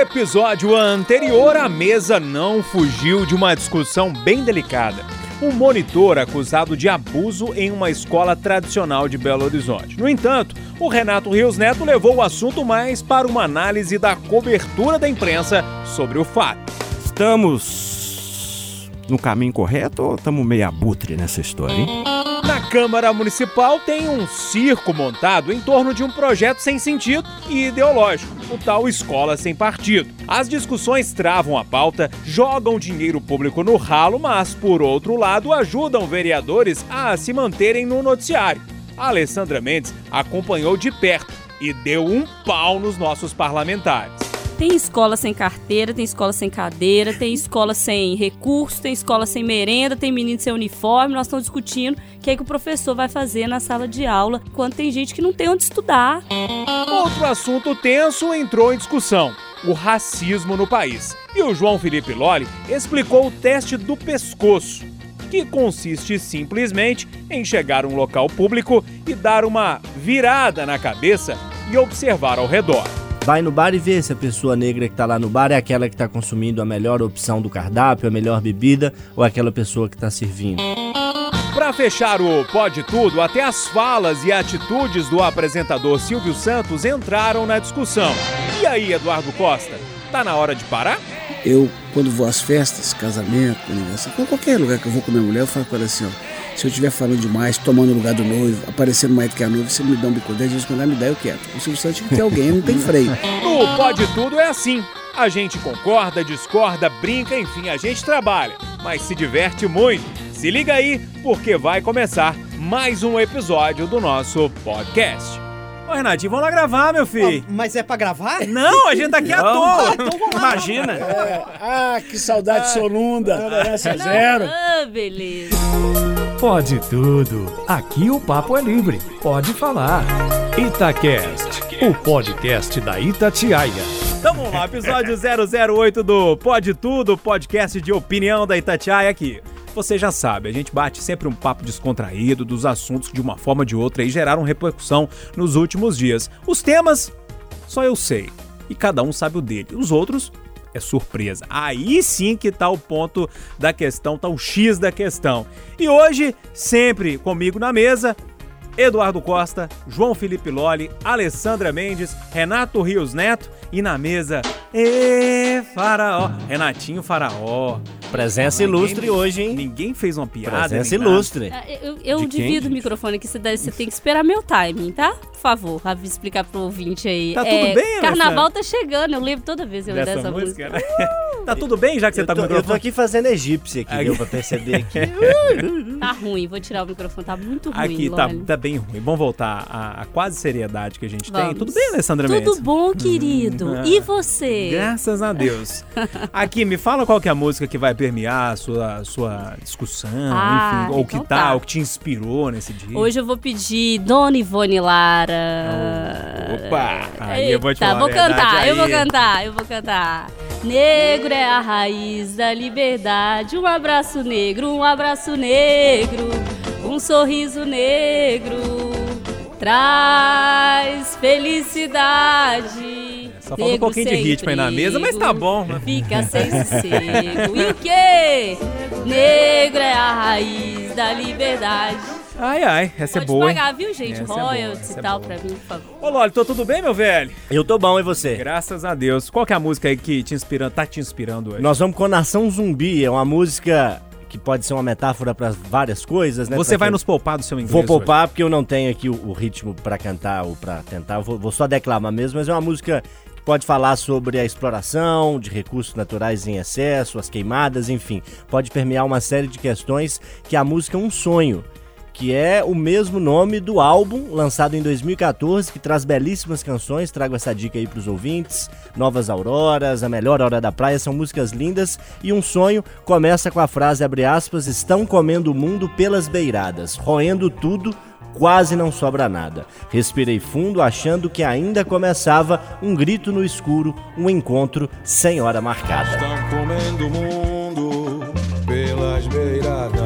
episódio anterior, a mesa não fugiu de uma discussão bem delicada. Um monitor acusado de abuso em uma escola tradicional de Belo Horizonte. No entanto, o Renato Rios Neto levou o assunto mais para uma análise da cobertura da imprensa sobre o fato. Estamos no caminho correto ou estamos meio abutre nessa história, hein? Na Câmara Municipal tem um circo montado em torno de um projeto sem sentido e ideológico, o tal Escola Sem Partido. As discussões travam a pauta, jogam dinheiro público no ralo, mas, por outro lado, ajudam vereadores a se manterem no noticiário. A Alessandra Mendes acompanhou de perto e deu um pau nos nossos parlamentares. Tem escola sem carteira, tem escola sem cadeira, tem escola sem recurso, tem escola sem merenda, tem menino sem uniforme. Nós estamos discutindo o que, é que o professor vai fazer na sala de aula quando tem gente que não tem onde estudar. Outro assunto tenso entrou em discussão: o racismo no país. E o João Felipe Lolli explicou o teste do pescoço, que consiste simplesmente em chegar a um local público e dar uma virada na cabeça e observar ao redor. Vai no bar e vê se a pessoa negra que está lá no bar é aquela que está consumindo a melhor opção do cardápio, a melhor bebida ou aquela pessoa que está servindo. Para fechar o Pode Tudo, até as falas e atitudes do apresentador Silvio Santos entraram na discussão. E aí, Eduardo Costa, tá na hora de parar? Eu, quando vou às festas, casamento, aniversário, qualquer lugar que eu vou com minha mulher, eu falo com ela assim, ó. Se eu estiver falando demais, tomando o lugar do noivo, aparecendo mais do que a noiva, você me dá um bico 10 vezes quando ela me dá, eu quieto. O Silvio Santos tem que ter alguém, não tem freio. No Pode Tudo é assim. A gente concorda, discorda, brinca, enfim, a gente trabalha, mas se diverte muito. Se liga aí, porque vai começar mais um episódio do nosso podcast. Ô, Renatinho, vamos lá gravar, meu filho. Mas é pra gravar? Não, a gente tá aqui à toa. então vamos lá. Imagina. É, ah, que saudade sonunda. Tolerância zero. Ah, beleza. Pode tudo. Aqui o papo é livre. Pode falar. Itacast, o podcast da Itatiaia. Então vamos lá, episódio 008 do Pode Tudo, podcast de opinião da Itatiaia aqui. Você já sabe, a gente bate sempre um papo descontraído dos assuntos que de uma forma ou de outra aí geraram repercussão nos últimos dias. Os temas, só eu sei. E cada um sabe o dele. Os outros é surpresa. Aí sim que tá o ponto da questão, tá o X da questão. E hoje, sempre comigo na mesa, Eduardo Costa, João Felipe Lolli, Alessandra Mendes, Renato Rios Neto e na mesa, e Faraó, Renatinho Faraó. Presença Ninguém- ilustre hoje, hein? Ninguém fez uma piada. Presença ilustre. Ah, Eu, eu De quem, divido o microfone aqui, você, deve- você tem que esperar meu timing, tá? Por favor, pra explicar pro ouvinte aí. Tá É, tudo bem, Carnaval tá chegando, eu lembro toda vez eu Dessa, dessa, música, música. né? tá tudo bem já que você Eu tá tô, no eu tô microfone? aqui fazendo egípcia aqui, deu pra perceber aqui. Tá ruim, vou tirar o microfone, tá muito ruim. Aqui tá, tá bem ruim. Vamos voltar à, à quase seriedade que a gente tem. Vamos. Tudo bem, Alessandra Mendes? Tudo bom, querido? ah. E você? Graças a Deus. Aqui, me fala qual que é a música que vai permear a sua, sua discussão, Ah, enfim, ou que então tá, tá. ou que te inspirou nesse dia. Hoje eu vou pedir Dona Ivone Lara. Opa! Aí eu vou te Eita, falar a vou cantar, eu vou aí. cantar, eu vou cantar. Negro é a raiz da liberdade. Um abraço negro, um abraço negro, um sorriso negro traz felicidade. Só falta um pouquinho de ritmo aí na mesa, mas tá bom, né? Fica sem sossego. E o quê? Negro é a raiz da liberdade. Ai, ai, essa é Pode boa, hein? pagar, viu, gente? Essa é Royalties é e tal boa. pra mim, por favor. Ô, Loli, tô tudo bem, meu velho? Eu tô bom, e você? Graças a Deus. Qual que é a música aí que te inspirando, tá te inspirando hoje? Nós vamos com Nação Zumbi, é uma música que pode ser uma metáfora para várias coisas, né? Você Pra vai quem- nos poupar do seu inglês Vou hoje. poupar porque eu não tenho aqui o, o ritmo pra cantar ou pra tentar. Eu Vou, vou só declamar mesmo, mas é uma música pode falar sobre a exploração de recursos naturais em excesso, as queimadas, enfim. Pode permear uma série de questões que a música é um sonho. Que é o mesmo nome do álbum lançado em 2014, que traz belíssimas canções. Trago essa dica aí pros ouvintes. Novas Auroras, A Melhor Hora da Praia, são músicas lindas. E um sonho começa com a frase, abre aspas, estão comendo o mundo pelas beiradas, roendo tudo, quase não sobra nada. Respirei fundo, achando que ainda começava um grito no escuro, um encontro sem hora marcada. Estão comendo o mundo pelas beiradas.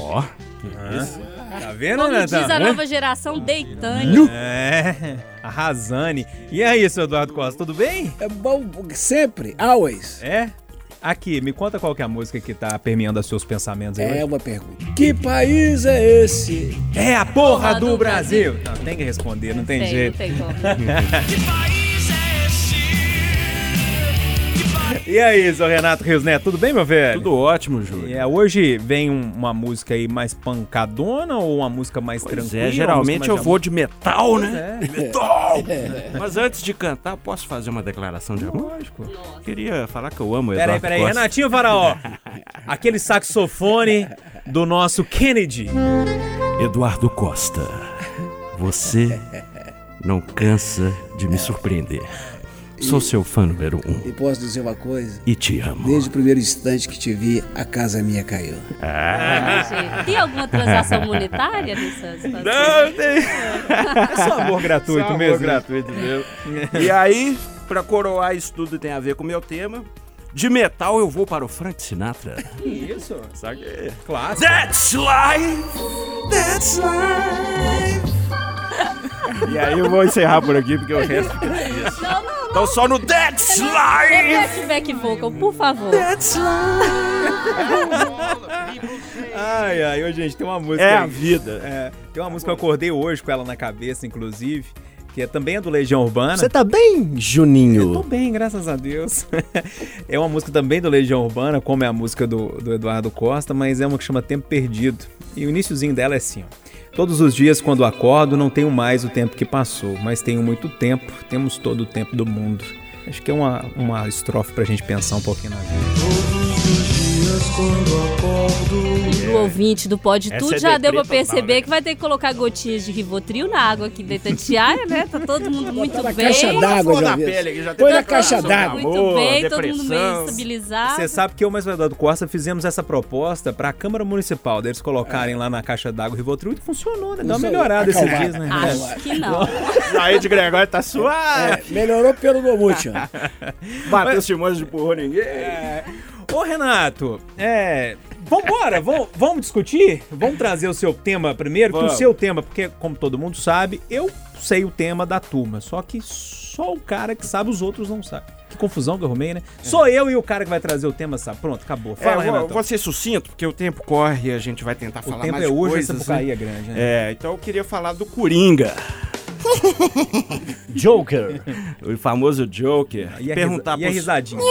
Tá vendo, Como Renatão? diz a nova geração, deitando. É, arrasane. E aí, seu Eduardo Costa, tudo bem? É bom sempre, always. É? Aqui, me conta qual que é a música que tá permeando os seus pensamentos aí É hoje. uma pergunta. Que país é esse? É a porra Porra do, do Brasil. Não, tem que responder, não tem, Tem, não jeito. tem como. E aí, seu Renato Rios Neto, tudo bem, meu velho? Tudo ótimo, Júlio. É, hoje vem um- uma música aí mais pancadona ou uma música mais Pois tranquila? é, geralmente eu vou de metal, né? É. Metal! Mas antes de cantar, posso fazer uma declaração de amor? Lógico. Queria falar que eu amo o Peraí, Eduardo peraí, Costa. Renatinho Faraó. Aquele saxofone do nosso Kennedy. Eduardo Costa, você não cansa de me surpreender. Sou seu fã número um E posso dizer uma coisa? e te amo. Desde o primeiro instante que te vi, a casa minha caiu. Ah. Tem alguma transação monetária nessa situação? Não, tem... É só amor gratuito Só amor mesmo. gratuito mesmo. E aí, pra coroar isso tudo tem a ver com o meu tema, de metal eu vou para o Frank Sinatra. Isso, Sabe? clássico. That's life! That's life! E aí eu vou encerrar por aqui, porque o resto fica difícil. Não, não, não. Então só no That's life! Repete back vocal, por favor. That's Ai, ai, ô, gente, tem uma música. É a vida. É, tem uma música que eu acordei hoje com ela na cabeça, inclusive, que é também é do Legião Urbana. Você tá bem, Juninho? Tô bem, graças a Deus. é uma música também do Legião Urbana, como é a música do, do Eduardo Costa, mas é uma que chama Tempo Perdido. E o iníciozinho dela é assim, ó. Todos os dias quando acordo não tenho mais o tempo que passou, mas tenho muito tempo, temos todo o tempo do mundo. Acho que é uma, uma estrofe pra gente pensar um pouquinho na vida. O ouvinte do Pode Essa Tudo é já deu pra perceber total, que vai ter que colocar gotinhas de Rivotril na água aqui da Itatiaia, né? Tá todo mundo muito na bem. caixa d'água, Flor já pele aqui, já Põe tem na caixa d'água. Muito amor, bem, todo mundo meio estabilizado. Você sabe que eu mais o Eduardo Costa fizemos essa proposta pra Câmara Municipal, deles colocarem lá na caixa d'água o Rivotril e funcionou, né? Deu uma melhorada esses dias, né? Acho que não. Aí de Gregório tá suave. É, melhorou pelo Momute, ó. Bateu Simões de empurrou ninguém. É. Ô, Renato, é. Vambora, vamos, vamos discutir? Vamos trazer o seu tema primeiro, que o seu tema, porque, como todo mundo sabe, eu sei o tema da turma, só que só o cara que sabe, os outros não sabem. Que confusão que eu arrumei, né? Sou eu e o cara que vai trazer o tema, sabe? Pronto, acabou. Fala, é, Renato. vou ser sucinto, porque o tempo corre e a gente vai tentar O falar tempo mais é de hoje, coisas, essa né? É grande, né? É, então eu queria falar do Coringa. Joker. O famoso Joker. E a, perguntar risa... e a pros- risadinha?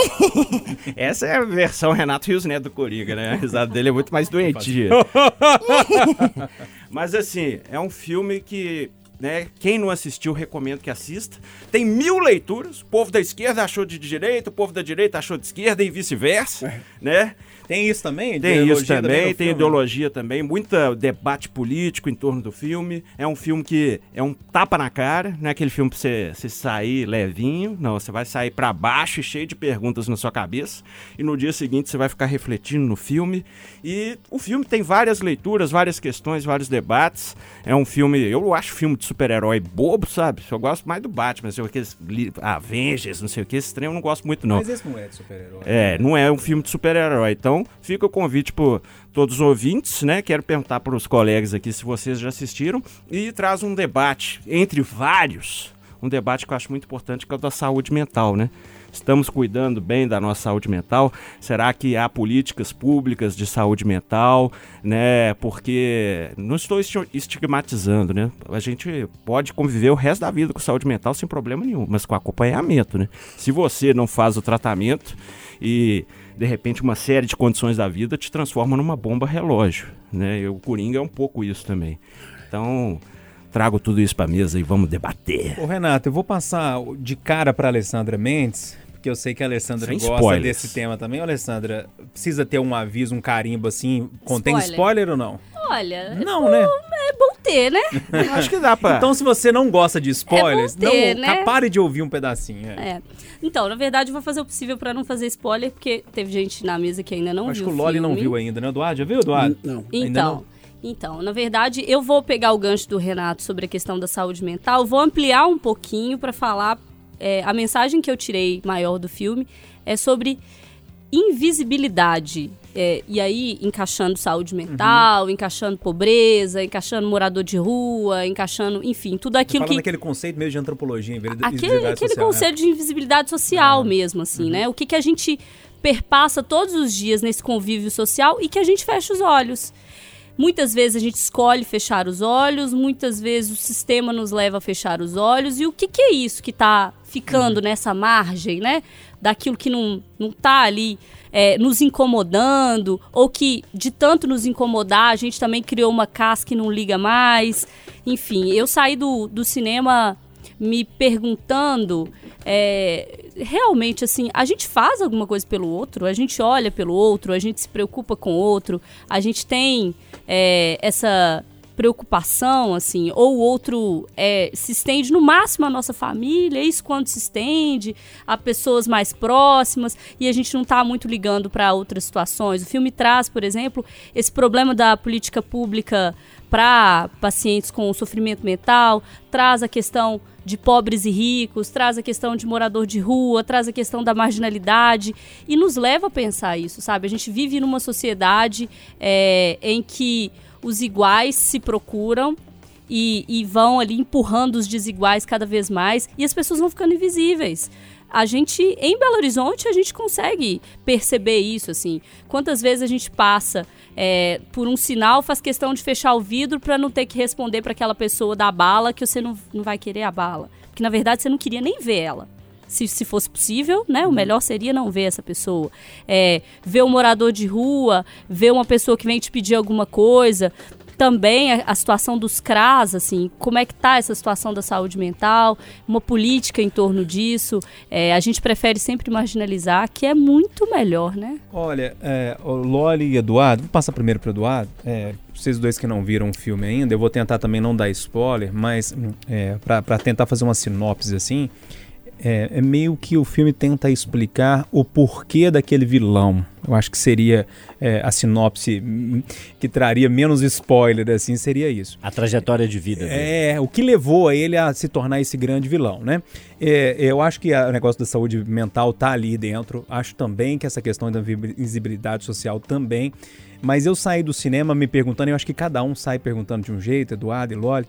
Essa é a versão Renato Rios Neto do Coringa, né? A risada dele é muito mais doentia. Mas assim, é um filme que, né, quem não assistiu, recomendo que assista. Tem mil leituras. O povo da esquerda achou de direita, o povo da direita achou de esquerda e vice-versa, né? Tem isso também? Tem isso também, tem ideologia também, muita debate político em torno do filme. É um filme que é um tapa na cara, não é aquele filme pra você, você sair levinho, não, você vai sair pra baixo e cheio de perguntas na sua cabeça. E no dia seguinte você vai ficar refletindo no filme. E o filme tem várias leituras, várias questões, vários debates. É um filme, eu acho filme de super-herói bobo, sabe? Eu gosto mais do Batman, assim, aqueles li- Avengers, não sei o que, esse trem eu não gosto muito não. Mas esse não é de super-herói. É, não é um filme de super-herói. Então, fica o convite por todos os ouvintes, né? Quero perguntar para os colegas aqui se vocês já assistiram e traz um debate entre vários, um debate que eu acho muito importante que é o da saúde mental, né? Estamos cuidando bem da nossa saúde mental? Será que há políticas públicas de saúde mental, né? Porque não estou esti- estigmatizando, né? A gente pode conviver o resto da vida com saúde mental sem problema nenhum, mas com acompanhamento, né? Se você não faz o tratamento e de repente uma série de condições da vida te transforma numa bomba relógio, né? E o Coringa é um pouco isso também. Então, trago tudo isso para mesa e vamos debater. Ô, Renato, eu vou passar de cara pra Alessandra Mendes, porque eu sei que a Alessandra Sem gosta spoilers. desse tema também. Ô, Alessandra, precisa ter um aviso, um carimbo assim, contém spoiler, Spoiler. ou não? Olha, Não, né? é bom ter, né? Acho que dá pra. Então, se você não gosta de spoilers, É bom ter, não, né? pare de ouvir um pedacinho. é. É. Então, na verdade, eu vou fazer o possível pra não fazer spoiler, porque teve gente na mesa que ainda não Acho viu que o Loli não viu ainda, né, Eduardo? Já viu, Eduardo? Não. Ainda Então, não? então, na verdade, eu vou pegar o gancho do Renato sobre a questão da saúde mental, vou ampliar um pouquinho para falar é, a mensagem que eu tirei maior do filme é sobre invisibilidade. É, e aí, encaixando saúde mental, uhum. encaixando pobreza, encaixando morador de rua, encaixando, enfim, tudo aquilo que. aquele conceito mesmo de antropologia, Aquele, aquele social, conceito né? de invisibilidade social mesmo, assim, uhum. né? O que, que a gente perpassa todos os dias nesse convívio social e que a gente fecha os olhos. Muitas vezes a gente escolhe fechar os olhos, muitas vezes o sistema nos leva a fechar os olhos. E o que, que é isso que está ficando uhum. nessa margem, né? Daquilo que não, não tá ali é, nos incomodando, ou que de tanto nos incomodar, a gente também criou uma casca que não liga mais. Enfim, eu saí do, do cinema me perguntando é, realmente assim, a gente faz alguma coisa pelo outro, a gente olha pelo outro, a gente se preocupa com o outro, a gente tem é, essa preocupação, assim, ou o outro é, se estende no máximo à nossa família, isso quando se estende a pessoas mais próximas e a gente não está muito ligando para outras situações. O filme traz, por exemplo, esse problema da política pública para pacientes com sofrimento mental, traz a questão de pobres e ricos, traz a questão de morador de rua, traz a questão da marginalidade e nos leva a pensar isso, sabe? A gente vive numa sociedade é, em que os iguais se procuram e, e, vão ali empurrando os desiguais cada vez mais e as pessoas vão ficando invisíveis a gente, em Belo Horizonte, a gente consegue perceber isso, assim. Quantas vezes a gente passa é, por um sinal, faz questão de fechar o vidro para não ter que responder para aquela pessoa da bala que você não, não vai querer a bala. Porque, na verdade, você não queria nem ver ela. Se, se fosse possível, né? O melhor seria não ver essa pessoa. É, ver um morador de rua, ver uma pessoa que vem te pedir alguma coisa, também a, a, situação dos CRAS, assim, como é que está essa situação da saúde mental, uma política em torno disso. É, a gente prefere sempre marginalizar, que é muito melhor, né? Olha, é, Loli e Eduardo, vou passar primeiro para Eduardo. É, vocês dois que não viram o filme ainda, eu vou tentar também não dar spoiler, mas é, para tentar fazer uma sinopse assim, é, é, meio que o filme tenta explicar o porquê daquele vilão. Eu acho que seria é, a sinopse que traria menos spoiler, assim, seria isso. A trajetória de vida dele. É, o que levou a ele a se tornar esse grande vilão, né? É, eu acho que o negócio da saúde mental tá ali dentro. Acho também que essa questão da visibilidade social também. Mas eu saí do cinema me perguntando, eu acho que cada um sai perguntando de um jeito, Eduardo e Loli,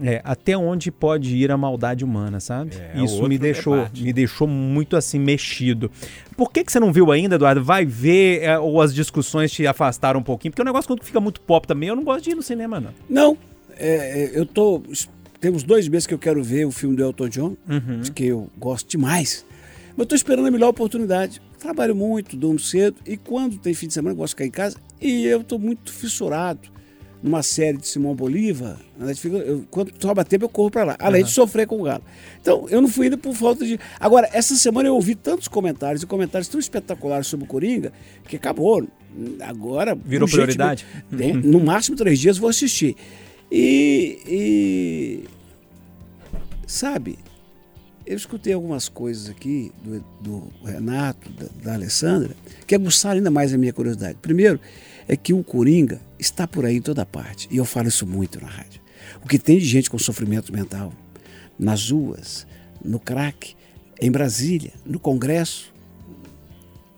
é, até onde pode ir a maldade humana, sabe? É, Isso me deixou, debate. me deixou muito assim mexido. Por que, que você não viu ainda, Eduardo? Vai ver é, ou as discussões te afastaram um pouquinho? Porque o negócio quando fica muito pop também, eu não gosto de ir no cinema, não. Não, é, é, eu tô. Temos dois meses que eu quero ver o filme do Elton John, uhum. que eu gosto demais. Mas eu tô esperando a melhor oportunidade. Trabalho muito, durmo cedo, e quando tem fim de semana, eu gosto de ficar em casa, e eu tô muito fissurado numa série de Simão Bolívar, eu, quando sobra tempo eu corro para lá, além uhum. de sofrer com o Galo. Então, eu não fui ainda por falta de. Agora, essa semana eu ouvi tantos comentários e comentários tão espetaculares sobre o Coringa que acabou. Agora. Virou prioridade? Tem, no máximo três dias vou assistir. E, e. Sabe, eu escutei algumas coisas aqui do, do Renato, da, da Alessandra, que aguçaram ainda mais a minha curiosidade. Primeiro, é que o Coringa está por aí em toda parte. E eu falo isso muito na rádio. O que tem de gente com sofrimento mental nas ruas, no crack, em Brasília, no Congresso,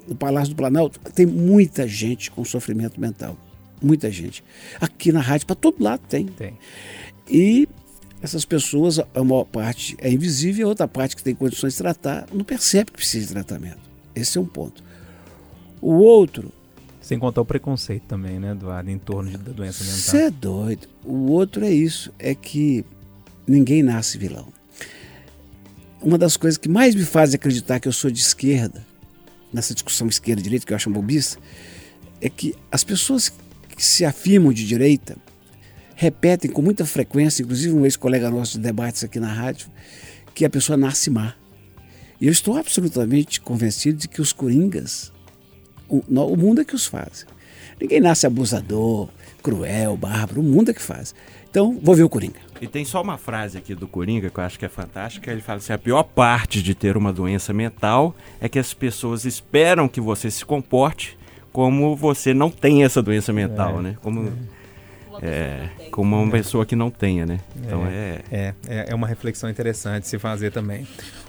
no Palácio do Planalto, tem muita gente com sofrimento mental. Muita gente. Aqui na rádio, para todo lado tem. Tem. E essas pessoas, a maior parte é invisível, a outra parte que tem condições de tratar, não percebe que precisa de tratamento. Esse é um ponto. O outro sem contar o preconceito também, né, Eduardo, em torno da doença mental. Você é doido. O outro é isso, é que ninguém nasce vilão. Uma das coisas que mais me faz acreditar que eu sou de esquerda, nessa discussão esquerda-direita, que eu acho bobista, é que as pessoas que se afirmam de direita repetem com muita frequência, inclusive um ex-colega nosso de debates aqui na rádio, que a pessoa nasce má. E eu estou absolutamente convencido de que os coringas o, o mundo é que os faz. Ninguém nasce abusador, cruel, bárbaro, o mundo é que faz. Então, vou ver o Coringa. E tem só uma frase aqui do Coringa que eu acho que é fantástica. Ele fala assim: a pior parte de ter uma doença mental é que as pessoas esperam que você se comporte como você não tem essa doença mental, é, né? Como, é, como uma pessoa que não tenha, né? Então é, é, é, é uma reflexão interessante se fazer também.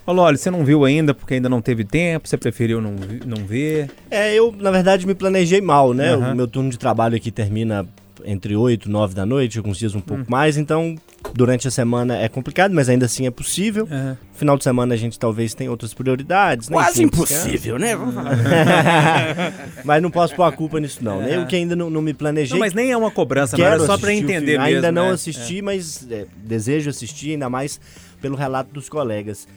Ô, Loli, você não viu ainda porque ainda não teve tempo, você preferiu não, não ver? É, eu, na verdade, me planejei mal, né? Aham. O meu turno de trabalho aqui termina entre 8 e 9 da noite, alguns dias um pouco Hum. mais, então durante a semana é complicado, mas ainda assim é possível. É. Final de semana a gente talvez tenha outras prioridades, né? Quase Enfim, impossível, né? Vamos falar. mas não posso pôr a culpa nisso, não. né? Eu que ainda não, não me planejei. Não, mas nem é uma cobrança, Quero é só o entender mesmo. Ainda não é. assisti, mas é, desejo assistir, ainda mais pelo relato dos colegas.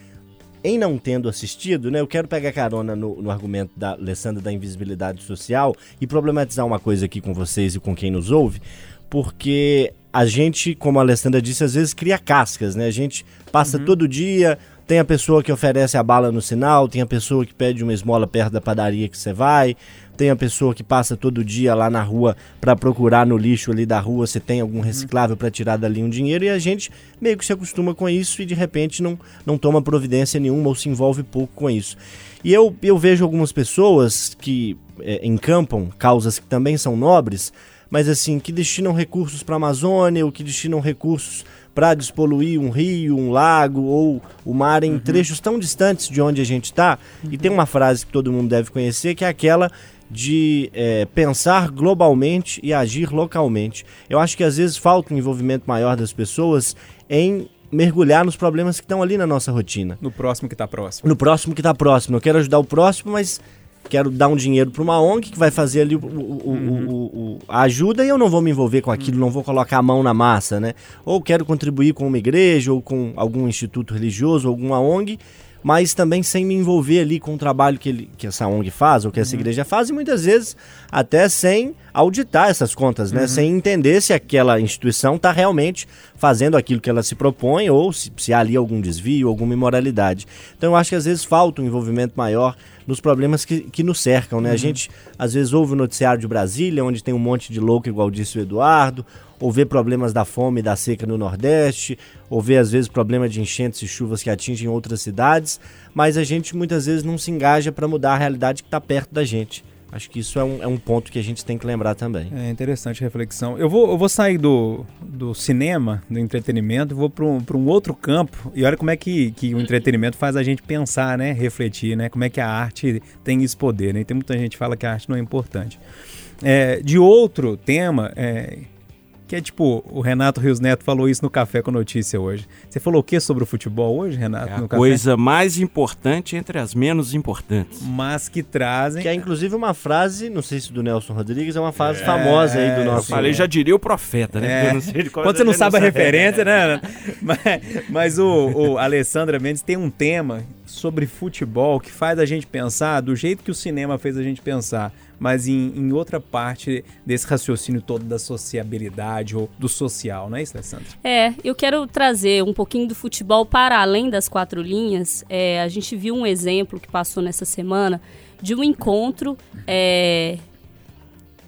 Em não tendo assistido, né, eu quero pegar carona no, no argumento da Alessandra da invisibilidade social e problematizar uma coisa aqui com vocês e com quem nos ouve, porque a gente, como a Alessandra disse, às vezes cria cascas, né? A gente passa todo dia, tem a pessoa que oferece a bala no sinal, tem a pessoa que pede uma esmola perto da padaria que você vai, tem a pessoa que passa todo dia lá na rua para procurar no lixo ali da rua se tem algum reciclável para tirar dali um dinheiro e a gente meio que se acostuma com isso e de repente não, não toma providência nenhuma ou se envolve pouco com isso. E eu, eu vejo algumas pessoas que é, encampam causas que também são nobres, mas assim, que destinam recursos para a Amazônia ou que destinam recursos para despoluir um rio, um lago ou o mar em trechos tão distantes de onde a gente está. E tem uma frase que todo mundo deve conhecer, que é aquela de é, pensar globalmente e agir localmente. Eu acho que às vezes falta um envolvimento maior das pessoas em mergulhar nos problemas que estão ali na nossa rotina. No próximo que tá próximo. No próximo que está próximo. Eu quero ajudar o próximo, mas quero dar um dinheiro para uma ONG que vai fazer ali o- o- o- o- o- a ajuda e eu não vou me envolver com aquilo, não vou colocar a mão na massa, né? Ou quero contribuir com uma igreja ou com algum instituto religioso, alguma ONG, mas também sem me envolver ali com o trabalho que, ele, que essa ONG faz ou que essa igreja faz e muitas vezes até sem auditar essas contas, né? Sem entender se aquela instituição está realmente fazendo aquilo que ela se propõe ou se, se há ali algum desvio, alguma imoralidade. Então eu acho que às vezes falta um envolvimento maior nos problemas que, que nos cercam, né? A gente às vezes ouve o noticiário de Brasília, onde tem um monte de louco, igual disse o Eduardo, ou vê problemas da fome e da seca no Nordeste, ou vê às vezes problemas de enchentes e chuvas que atingem outras cidades, mas a gente muitas vezes não se engaja para mudar a realidade que está perto da gente. Acho que isso é um, é um ponto que a gente tem que lembrar também. É interessante a reflexão. Eu vou, eu vou sair do, do cinema, do entretenimento, vou para um, um outro campo. E olha como é que, que o entretenimento faz a gente pensar, né? Refletir, né? Como é que a arte tem esse poder, né? E tem muita gente que fala que a arte não é importante. É, de outro tema, é, que é tipo, o Renato Rios Neto falou isso no Café com Notícia hoje. Você falou o que sobre o futebol hoje, Renato? É no a café? coisa mais importante entre as menos importantes. Mas que trazem. Que é inclusive uma frase, não sei se do Nelson Rodrigues, é uma frase famosa aí do Eu nosso. falei, já diria o profeta, né? É. Porque eu não sei de qual Quando você não já sabe a referência, né? Mas, mas o, o Alessandra Mendes tem um tema sobre futebol que faz a gente pensar do jeito que o cinema fez a gente pensar, mas em, em outra parte desse raciocínio todo da sociabilidade ou do social, não é isso, Alessandra? É, eu quero trazer um pouquinho do futebol para além das quatro linhas. É, a gente viu um exemplo que passou nessa semana de um encontro é,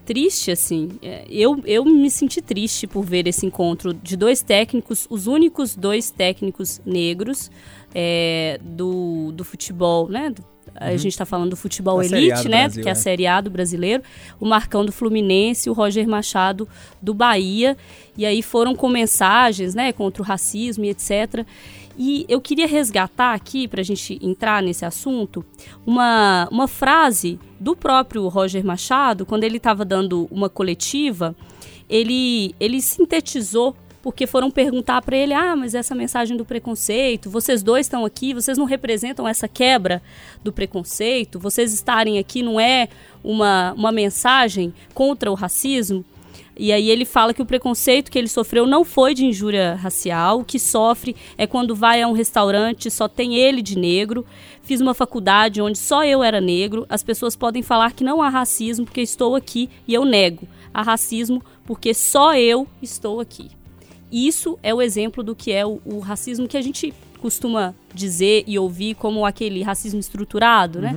triste, assim. É, eu, eu me senti triste por ver esse encontro de dois técnicos, os únicos dois técnicos negros é, do, do futebol, né? A gente está falando do futebol Da elite, né? Brasil, que é a. Série A do brasileiro. O Marcão do Fluminense, o Roger Machado do Bahia. E aí foram com mensagens, né? Contra o racismo e etc. E eu queria resgatar aqui, para a gente entrar nesse assunto, uma, uma frase do próprio Roger Machado, quando ele estava dando uma coletiva, ele, ele sintetizou, porque foram perguntar para ele: ah, mas essa mensagem do preconceito, vocês dois estão aqui, vocês não representam essa quebra do preconceito, vocês estarem aqui não é uma, uma mensagem contra o racismo? E aí ele fala que o preconceito que ele sofreu não foi de injúria racial, o que sofre é quando vai a um restaurante só tem ele de negro. Fiz uma faculdade onde só eu era negro. As pessoas podem falar que não há racismo porque estou aqui e eu nego. Há racismo porque só eu estou aqui. Isso é o exemplo do que é o, o racismo que a gente costuma dizer e ouvir como aquele racismo estruturado, né?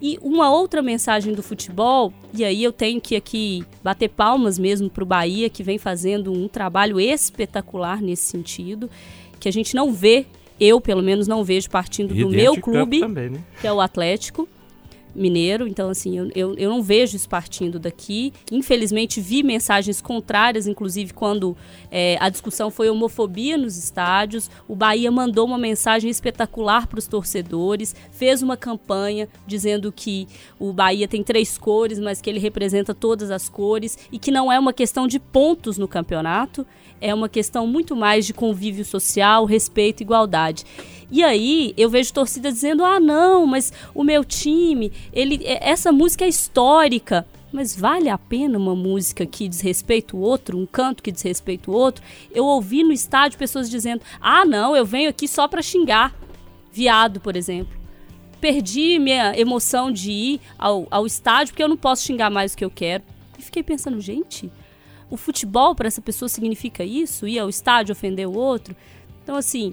E uma outra mensagem do futebol, e aí eu tenho que aqui bater palmas mesmo para o Bahia, que vem fazendo um trabalho espetacular nesse sentido, que a gente não vê, eu pelo menos não vejo partindo E do meu clube, também, né? que é o Atlético. Mineiro, então assim, eu, eu, eu, não vejo isso partindo daqui. Infelizmente vi mensagens contrárias, inclusive quando é, a discussão foi homofobia nos estádios. O Bahia mandou uma mensagem espetacular para os torcedores, fez uma campanha dizendo que o Bahia tem três cores, mas que ele representa todas as cores e que não é uma questão de pontos no campeonato, é uma questão muito mais de convívio social, respeito e igualdade. E aí eu vejo torcida dizendo: "Ah, não, mas o meu time, ele é, essa música é histórica". Mas vale a pena uma música que desrespeita o outro, um canto que desrespeita o outro? Eu ouvi no estádio pessoas dizendo: "Ah, não, eu venho aqui só para xingar". Viado, por exemplo. Perdi minha emoção de ir ao, ao estádio porque eu não posso xingar mais o que eu quero. E fiquei pensando, gente, o futebol para essa pessoa significa isso? Ir ao estádio ofender o outro? Então, assim,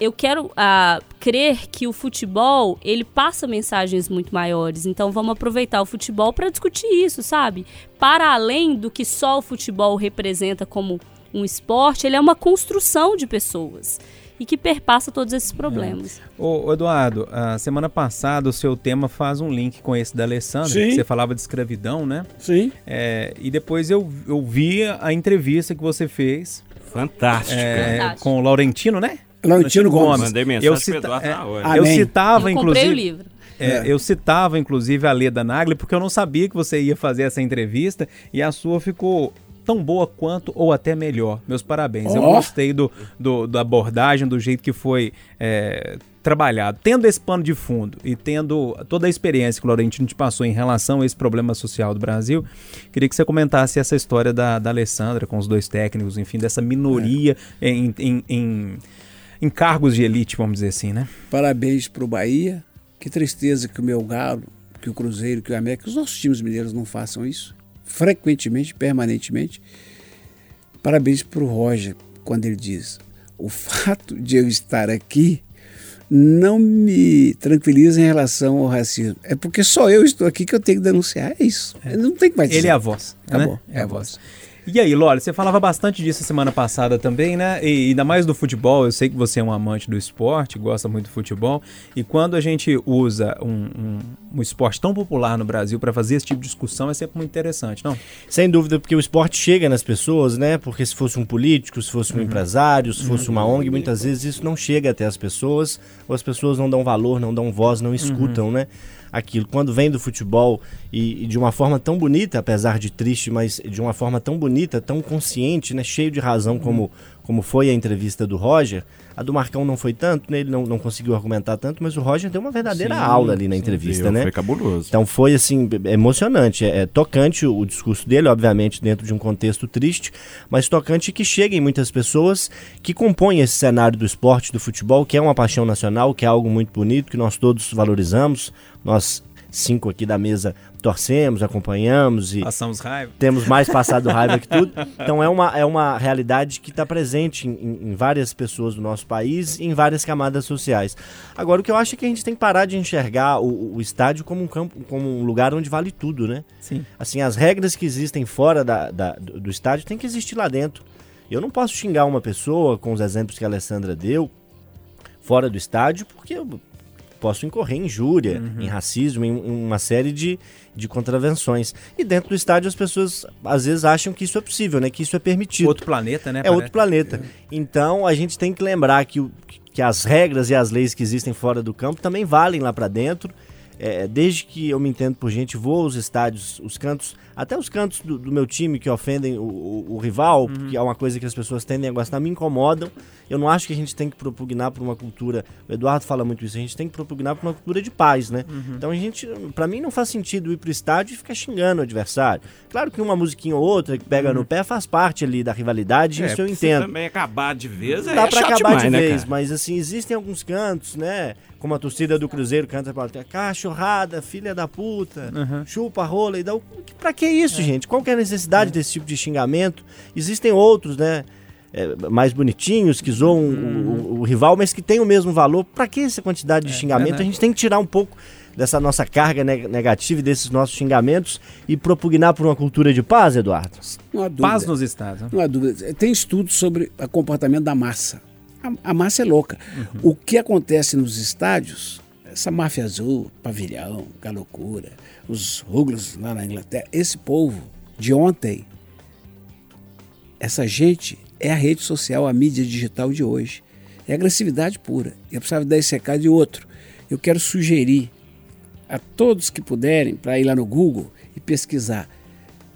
eu quero uh, crer que o futebol ele passa mensagens muito maiores. Então vamos aproveitar o futebol para discutir isso, sabe? Para além do que só o futebol representa como um esporte, ele é uma construção de pessoas e que perpassa todos esses problemas. É. Ô, Eduardo, a semana passada o seu tema faz um link com esse da Alessandra, Sim. que você falava de escravidão, né? Sim. É, e depois eu, eu vi a entrevista que você fez. Fantástica. É, com o Laurentino, né? Laurentino Gomes. Mandei mensagem eu, cita Eduardo é, na hora. eu citava, eu inclusive. o livro. É, é. Eu citava, inclusive, a Leda Nagli, porque eu não sabia que você ia fazer essa entrevista e a sua ficou tão boa quanto ou até melhor. Meus parabéns. Oh. Eu gostei do, do, da abordagem, do jeito que foi é, trabalhado. Tendo esse pano de fundo e tendo toda a experiência que o Laurentino te passou em relação a esse problema social do Brasil, queria que você comentasse essa história da, da Alessandra com os dois técnicos, enfim, dessa minoria é. em, em, em em cargos de elite, vamos dizer assim, né? Parabéns para o Bahia. Que tristeza que o meu Galo, que o Cruzeiro, que o América, que os nossos times mineiros não façam isso frequentemente, permanentemente. Parabéns para o Roger quando ele diz: o fato de eu estar aqui não me tranquiliza em relação ao racismo. É porque só eu estou aqui que eu tenho que denunciar. É isso. É. Não tem mais. Ele é a voz. Acabou. Né? É a voz. E aí, Loli, você falava bastante disso semana passada também, né? E ainda mais do futebol. Eu sei que você é um amante do esporte, gosta muito do futebol. E quando a gente usa um, um, um esporte tão popular no Brasil para fazer esse tipo de discussão, é sempre muito interessante, não? Sem dúvida, porque o esporte chega nas pessoas, né? Porque se fosse um político, se fosse um uhum. empresário, se fosse uhum. uma ONG, muitas vezes isso não chega até as pessoas, ou as pessoas não dão valor, não dão voz, não escutam, uhum. né? Aquilo. Quando vem do futebol e, e, de uma forma tão bonita, apesar de triste, mas de uma forma tão bonita, tão consciente, né, cheio de razão, como, como foi a entrevista do Roger, a do Marcão não foi tanto, né? Ele não, não conseguiu argumentar tanto, mas o Roger deu uma verdadeira sim, aula ali na entrevista, deu, né? Foi cabuloso. Então foi assim, emocionante. É, é, tocante o, o discurso dele, obviamente, dentro de um contexto triste, mas tocante que chega em muitas pessoas que compõem esse cenário do esporte, do futebol, que é uma paixão nacional, que é algo muito bonito, que nós todos valorizamos. Nós cinco aqui da mesa torcemos, acompanhamos e passamos raiva. Temos mais passado raiva que tudo. Então é uma, é uma realidade que está presente em, em, várias pessoas do nosso país e em várias camadas sociais. Agora o que eu acho é que a gente tem que parar de enxergar o, o estádio como um campo, como um lugar onde vale tudo, né? Sim. Assim, as regras que existem fora da, da do, estádio tem que existir lá dentro. Eu não posso xingar uma pessoa com os exemplos que a Alessandra deu fora do estádio, porque eu posso incorrer em injúria, uhum. em racismo, em, em, uma série de, de contravenções. E dentro do estádio as pessoas às vezes acham que isso é possível, né? Que isso é permitido. Outro planeta, né? É outro planeta. É. Então a gente tem que lembrar que, o, que as regras e as leis que existem fora do campo também valem lá para dentro. É, desde que eu me entendo por gente, vou aos estádios, os cantos até os cantos do, do meu time que ofendem o, o, o rival, uhum. que é uma coisa que as pessoas tendem a gostar, me incomodam. Eu não acho que a gente tem que propugnar por uma cultura. O Eduardo fala muito isso, a gente tem que propugnar por uma cultura de paz, né? Uhum. Então a gente, para mim, não faz sentido ir pro estádio e ficar xingando o adversário. Claro que uma musiquinha ou outra que pega uhum. no pé faz parte ali da rivalidade, é, isso eu entendo. também acabar de vez é Dá pra acabar demais, de né, vez, mas assim, existem alguns cantos, né? Como a torcida do Cruzeiro canta pra cachorrada, filha da puta, uhum. chupa rola e dá. Pra que isso, é. gente? Qual que é a necessidade é. desse tipo de xingamento? Existem outros, né? É, mais bonitinhos, que zoam hum. o, o, o, rival, mas que tem o mesmo valor. Para que essa quantidade de é, xingamento? A gente tem que tirar um pouco dessa nossa carga negativa e desses nossos xingamentos e propugnar por uma cultura de paz, Eduardo? Paz nos estados. Né? Não há dúvida. Tem estudos sobre o comportamento da massa. A, a massa é louca. Uhum. O que acontece nos estádios essa máfia azul, pavilhão, que loucura, os ruglos lá na Inglaterra, esse povo de ontem, essa gente é a rede social, a mídia digital de hoje. É agressividade pura. Eu precisava dar esse recado de outro. Eu quero sugerir a todos que puderem para ir lá no Google e pesquisar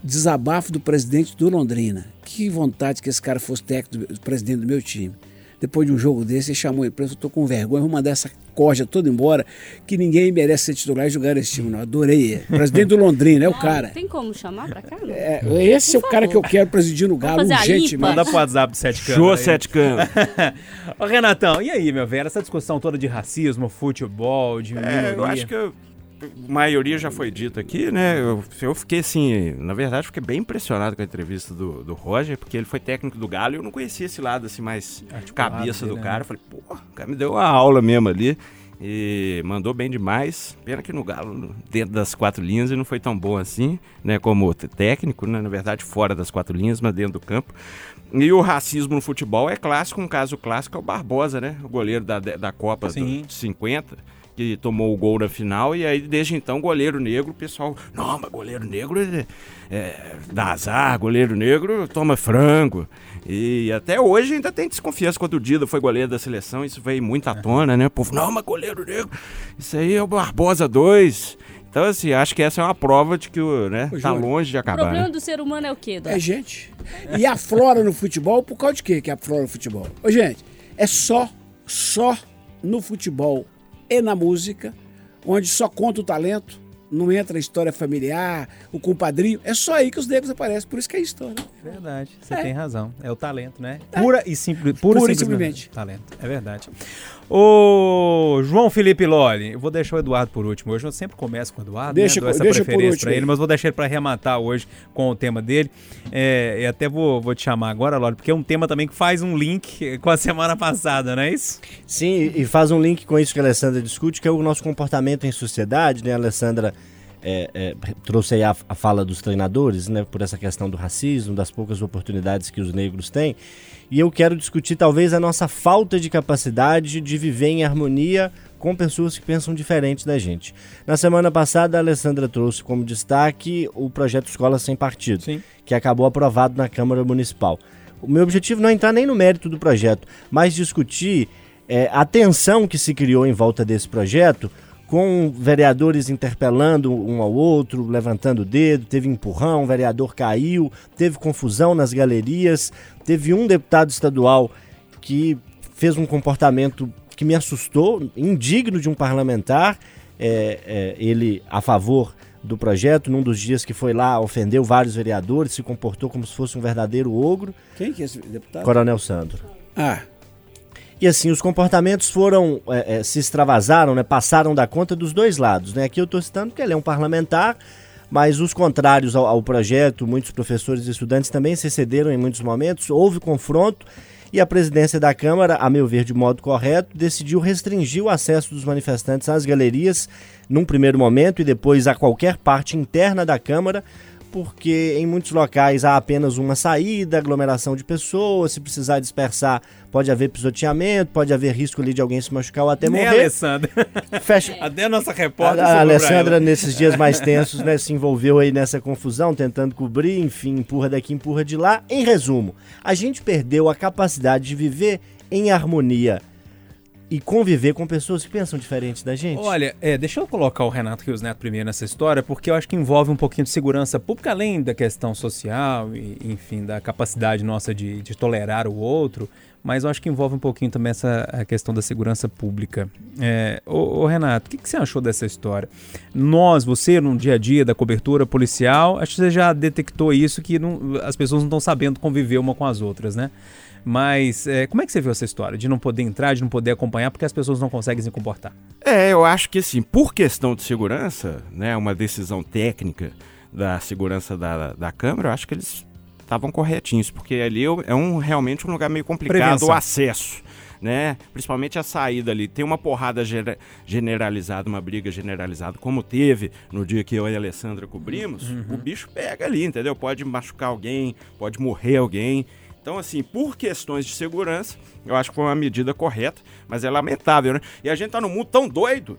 desabafo do presidente do Londrina. Que vontade que esse cara fosse técnico do presidente do meu time. Depois de um jogo desse, ele chamou a imprensa, eu tô com vergonha, vou mandar essa corja toda embora, que ninguém merece ser titular e jogar esse time, não. Adorei. Presidente do Londrina, é o cara. Tem como chamar pra cá? Não? É, esse é o cara que eu quero presidir no Galo, limpa. Manda pro WhatsApp do Sete Câmara. Show sete câmeras. Ô, Renatão, e aí, meu velho? Essa discussão toda de racismo, futebol, de É, minoria. eu acho que eu- maioria já foi dito aqui, né? Eu, eu fiquei assim, na verdade, fiquei bem impressionado com a entrevista do, do Roger, porque ele foi técnico do Galo e eu não conhecia esse lado assim mais Articulado cabeça do né? cara. Eu falei, pô, o cara me deu uma aula mesmo ali. E mandou bem demais. Pena que no Galo, dentro das quatro linhas, ele não foi tão bom assim, né? Como técnico, né? Na verdade, fora das quatro linhas, mas dentro do campo. E o racismo no futebol é clássico, um caso clássico é o Barbosa, né? O goleiro da, da Copa do- Sim. de 50 que tomou o gol na final, e aí desde então, goleiro negro, o pessoal, não, mas goleiro negro é, é, dá azar, goleiro negro toma frango. E até hoje ainda tem desconfiança quando o Dida foi goleiro da seleção, isso veio muito à tona, né? O povo, não, mas goleiro negro, isso aí é o Barbosa 2. Então, assim, acho que essa é uma prova de que o, né, Ô, tá Júlio, longe de O acabar. problema Né? do ser humano é o quê, Dó? É gente. E aflora no futebol por causa de quê que aflora no futebol? Ô, gente, é só, só no futebol e na música, onde só conta o talento, não entra a história familiar, o compadrinho. É só aí que os negros aparecem, por isso que é história. Verdade, você É. tem razão. É o talento, né? Pura e, simples, pura Pura e simplesmente. simplesmente. Talento, é verdade. Ô, João Felipe Loli, eu vou deixar o Eduardo por último. Hoje eu sempre começo com o Eduardo, Deixa né? Dou essa deixa preferência pra ele, mas vou deixar ele pra arrematar hoje com o tema dele. É, e até vou, vou te chamar agora, Loli, porque é um tema também que faz um link com a semana passada, não é isso? Sim, e faz um link com isso que a Alessandra discute, que é o nosso comportamento em sociedade, né? Alessandra é, é, trouxe aí a, a fala dos treinadores, né? Por essa questão do racismo, das poucas oportunidades que os negros têm. E eu quero discutir talvez a nossa falta de capacidade de viver em harmonia com pessoas que pensam diferente da gente. Na semana passada, a Alessandra trouxe como destaque o projeto Escola Sem Partido Sim. que acabou aprovado na Câmara Municipal. O meu objetivo não é entrar nem no mérito do projeto, mas discutir é, a tensão que se criou em volta desse projeto, com vereadores interpelando um ao outro, levantando o dedo, teve empurrão, o vereador caiu, teve confusão nas galerias, teve um deputado estadual que fez um comportamento que me assustou, indigno de um parlamentar, é, é, ele a favor do projeto, num dos dias que foi lá, ofendeu vários vereadores, se comportou como se fosse um verdadeiro ogro, Quem que é esse deputado? Coronel Sandro. Ah, E assim, os comportamentos foram, é, é, se extravasaram, né, passaram da conta dos dois lados. Né? Aqui eu estou citando porque ele é um parlamentar, mas os contrários ao, ao projeto, muitos professores e estudantes também se excederam em muitos momentos, houve confronto e a presidência da Câmara, a meu ver de modo correto, decidiu restringir o acesso dos manifestantes às galerias num primeiro momento e depois a qualquer parte interna da Câmara, porque em muitos locais há apenas uma saída, aglomeração de pessoas, se precisar dispersar pode haver pisoteamento, pode haver risco ali de alguém se machucar ou até Nem a morrer. Alessandra. Fecha, Até a nossa a, repórter a pra Alessandra, nesses dias mais tensos, né, se envolveu aí nessa confusão, tentando cobrir, enfim, empurra daqui, empurra de lá. Em resumo, a gente perdeu a capacidade de viver em harmonia e conviver com pessoas que pensam diferente da gente. Olha, é, deixa eu colocar o Renato Rios Neto primeiro nessa história, porque eu acho que envolve um pouquinho de segurança pública, além da questão social e, enfim, da capacidade nossa de, de tolerar o outro, mas eu acho que envolve um pouquinho também essa a questão da segurança pública. É, ô, ô, Renato, o que, que você achou dessa história? Nós, você, no dia a dia da cobertura policial, acho que você já detectou isso, que não- as pessoas não estão sabendo conviver uma com as outras, né? Mas é, como é que você viu essa história? De não poder entrar, de não poder acompanhar, porque as pessoas não conseguem se comportar. É, eu acho que assim, por questão de segurança, né, uma decisão técnica da segurança da, da Câmara, eu acho que eles estavam corretinhos, porque ali é um realmente um lugar meio complicado Prevenção. o acesso, né? Principalmente a saída ali. Tem uma porrada gera- generalizada, uma briga generalizada, como teve no dia que eu e a Alessandra cobrimos, o bicho pega ali, entendeu? Pode machucar alguém, pode morrer alguém. Então, assim, por questões de segurança, eu acho que foi uma medida correta, mas é lamentável, né? E a gente tá num mundo tão doido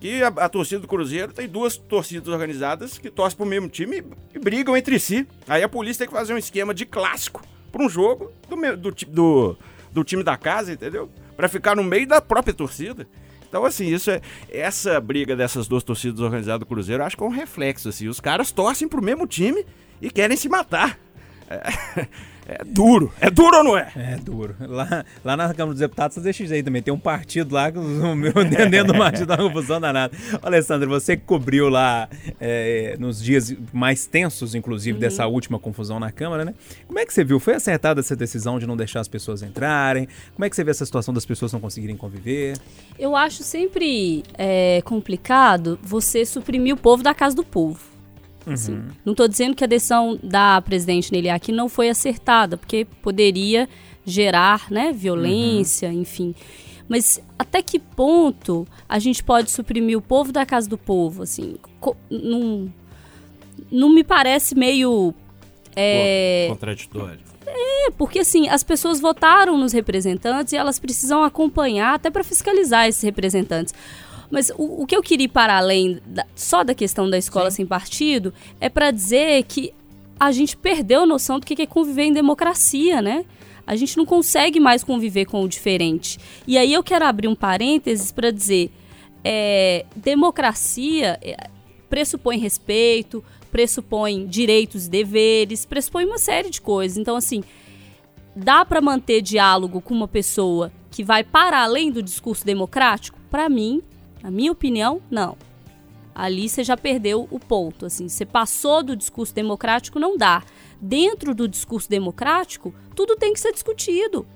que a, a, torcida do Cruzeiro tem duas torcidas organizadas que torcem pro mesmo time e, e, brigam entre si. Aí a polícia tem que fazer um esquema de clássico para um jogo do, do, do, do time da casa, entendeu? Para ficar no meio da própria torcida. Então, assim, isso é. Essa briga dessas duas torcidas organizadas do Cruzeiro, acho que é um reflexo, assim. Os caras torcem pro mesmo time e querem se matar. É, é duro. É duro ou não é? É duro. Lá, lá na Câmara dos Deputados, você deixa jeito também. Tem um partido lá, que o meu dentro do partido dá uma confusão danada. Alessandro, você que cobriu lá é, nos dias mais tensos, inclusive, uhum. dessa última confusão na Câmara, né? Como é que você viu? Foi acertada essa decisão de não deixar as pessoas entrarem? Como é que você vê essa situação das pessoas não conseguirem conviver? Eu acho sempre é, complicado você suprimir o povo da casa do povo. Assim, uhum. Não estou dizendo que a decisão da presidente Nelly aqui não foi acertada, porque poderia gerar né, violência, uhum. enfim. Mas até que ponto a gente pode suprimir o povo da casa do povo? Assim, não, não me parece meio. É, Contraditório. É, porque assim, as pessoas votaram nos representantes e elas precisam acompanhar até para fiscalizar esses representantes. Mas o, o que eu queria ir para além da, só da questão da escola Sim. sem partido é para dizer que a gente perdeu a noção do que é conviver em democracia, né? A gente não consegue mais conviver com o diferente. E aí eu quero abrir um parênteses para dizer: é, democracia é, pressupõe respeito, pressupõe direitos e deveres, pressupõe uma série de coisas. Então, assim, dá para manter diálogo com uma pessoa que vai para além do discurso democrático? Para mim, na minha opinião, não. Ali você já perdeu o ponto. Assim, você passou do discurso democrático, não dá. Dentro do discurso democrático, tudo tem que ser discutido.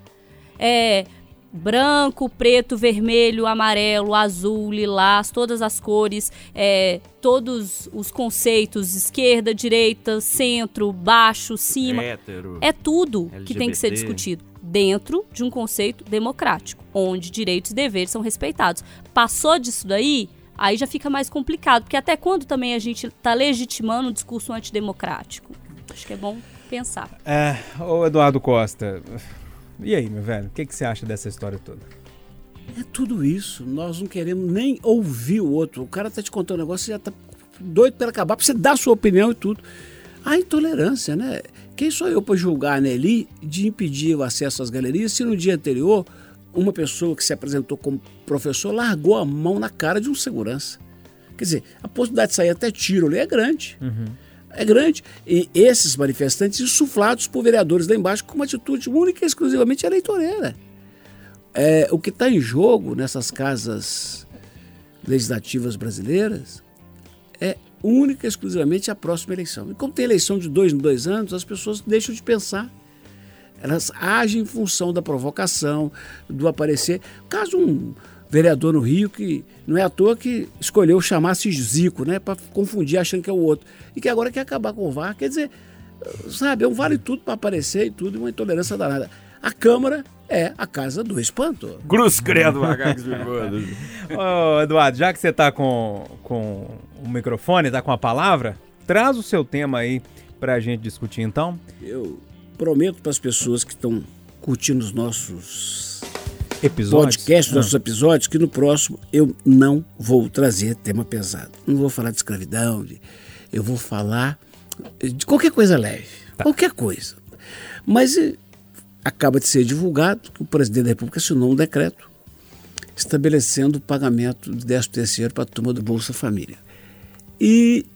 É, branco, preto, vermelho, amarelo, azul, lilás, todas as cores, é, todos os conceitos, esquerda, direita, centro, baixo, cima. Hétero, é tudo LGBT. que tem que ser discutido dentro de um conceito democrático, onde direitos e deveres são respeitados. Passou disso daí, aí já fica mais complicado, porque até quando também a gente está legitimando um discurso antidemocrático? Acho que é bom pensar. É, ô Eduardo Costa, e aí, meu velho, o que, que você acha dessa história toda? É tudo isso. Nós não queremos nem ouvir o outro. O cara tá te contando um negócio, você já tá doido para acabar, para você dar sua opinião e tudo. A intolerância, né? Quem sou eu para julgar a Nelly de impedir o acesso às galerias se no dia anterior uma pessoa que se apresentou como professor largou a mão na cara de um segurança? Quer dizer, a possibilidade de sair até tiro ali é grande. Uhum. É grande. E esses manifestantes insuflados por vereadores lá embaixo com uma atitude única e exclusivamente eleitoreira. É, o que está em jogo nessas casas legislativas brasileiras é única e exclusivamente a próxima eleição. E como tem eleição de dois em dois anos, as pessoas deixam de pensar. Elas agem em função da provocação, do aparecer. Caso um vereador no Rio que não é à toa que escolheu chamar-se Zico, né, para confundir achando que é o outro, e que agora quer acabar com o VAR. Quer dizer, sabe, é um vale tudo para aparecer e tudo, uma intolerância danada. A Câmara é a casa do espanto. Cruz credo, Ô, Eduardo, já que você está com, com o microfone, está com a palavra, traz o seu tema aí para a gente discutir então. Eu prometo para as pessoas que estão curtindo os nossos episódios, podcasts, ah. nossos episódios, que no próximo eu não vou trazer tema pesado. Não vou falar de escravidão, de, eu vou falar de qualquer coisa leve, tá. qualquer coisa. Mas acaba de ser divulgado que o presidente da República assinou um decreto estabelecendo o pagamento de 13 terceiro para a turma do Bolsa Família. E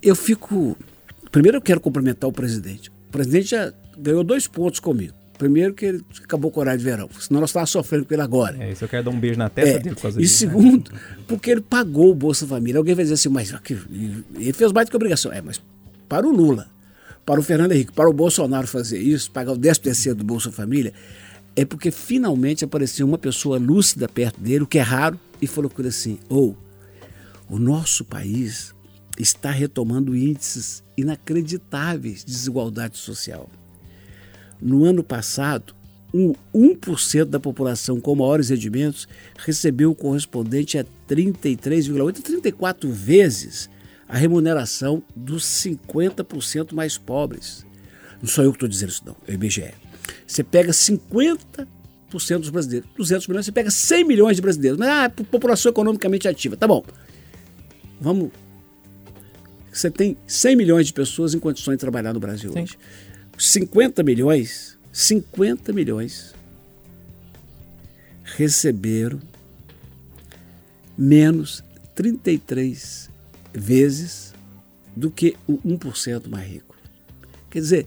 eu fico... Primeiro eu quero cumprimentar o presidente. O presidente já ganhou dois pontos comigo. Primeiro que ele acabou com o horário de verão, senão nós estávamos sofrendo com ele agora. É, isso eu quero dar um beijo na testa é, dele por causa E disso, né? segundo, né? porque ele pagou o Bolsa Família. Alguém vai dizer assim, mas ele fez mais do que obrigação. É, mas para o Lula para o Fernando Henrique, para o Bolsonaro fazer isso, pagar o 10 terceiro do Bolsa Família, é porque finalmente apareceu uma pessoa lúcida perto dele, o que é raro, e falou com ele assim: ou oh, o nosso país está retomando índices inacreditáveis de desigualdade social. No ano passado, um 1% da população com maiores rendimentos recebeu o correspondente a 33,8 a 34 vezes a remuneração dos 50% mais pobres. Não sou eu que estou dizendo isso, não, é o IBGE. Você pega 50% 2% dos brasileiros. 200 milhões, você pega 100 milhões de brasileiros. Mas, ah, população economicamente ativa. Tá bom. Vamos. Você tem 100 milhões de pessoas em condições de trabalhar no Brasil Sim. hoje. 50 milhões, 50 milhões receberam menos 33 vezes do que o 1% mais rico. Quer dizer,